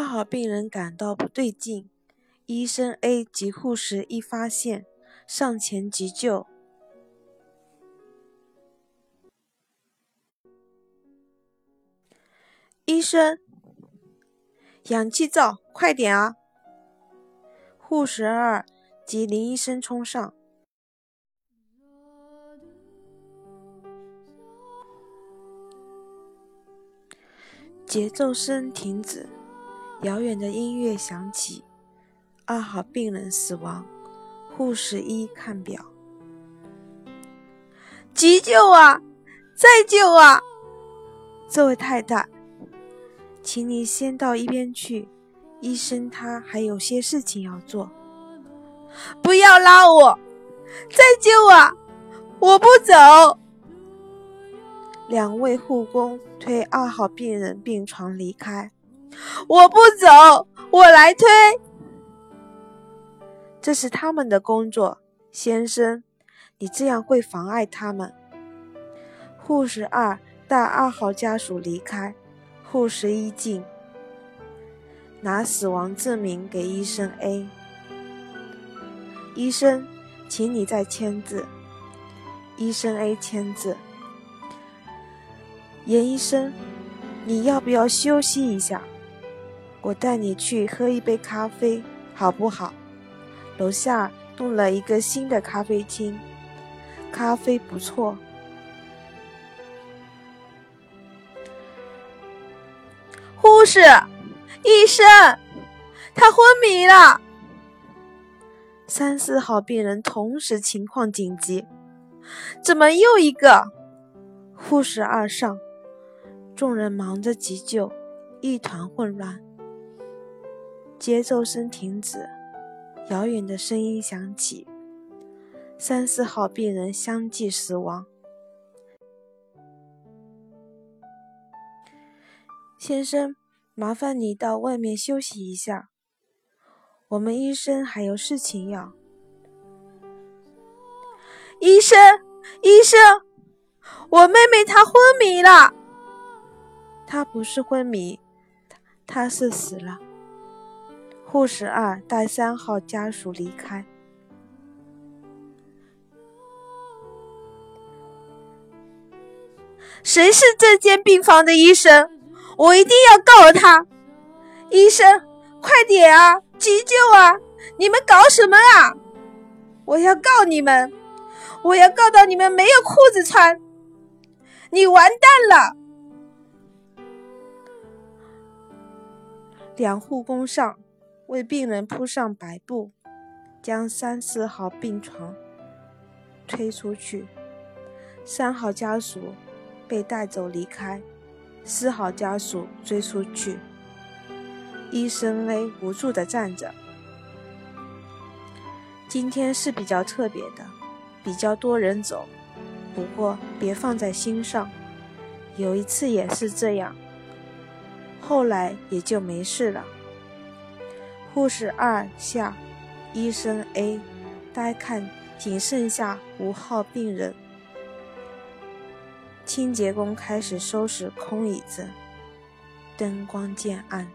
二号病人感到不对劲，医生 A 及护士一发现，上前急救。医生，氧气罩，快点啊！护士二及林医生冲上。节奏声停止，遥远的音乐响起。二号病人死亡。护士一看表，急救啊，再救啊！这位太太，请你先到一边去，医生他还有些事情要做。不要拉我，再救啊！我不走。两位护工推二号病人病床离开。我不走，我来推。这是他们的工作，先生，你这样会妨碍他们。护士二带二号家属离开。护士一进，拿死亡证明给医生 A。医生，请你再签字。医生 A 签字。严医生，你要不要休息一下？我带你去喝一杯咖啡，好不好？楼下弄了一个新的咖啡厅，咖啡不错。护士，医生，他昏迷了。三四号病人同时情况紧急，怎么又一个？护士二上。众人忙着急救，一团混乱。节奏声停止，遥远的声音响起。三四号病人相继死亡。先生，麻烦你到外面休息一下，我们医生还有事情要。医生，医生，我妹妹她昏迷了。他不是昏迷，他他是死了。护士二带三号家属离开。谁是这间病房的医生？我一定要告他！医生，快点啊！急救啊！你们搞什么啊？我要告你们！我要告到你们没有裤子穿！你完蛋了！两护工上，为病人铺上白布，将三四号病床推出去。三号家属被带走离开，四号家属追出去。医生 A 无助的站着。今天是比较特别的，比较多人走，不过别放在心上。有一次也是这样。后来也就没事了。护士二下，医生 A 呆看，仅剩下五号病人。清洁工开始收拾空椅子，灯光渐暗。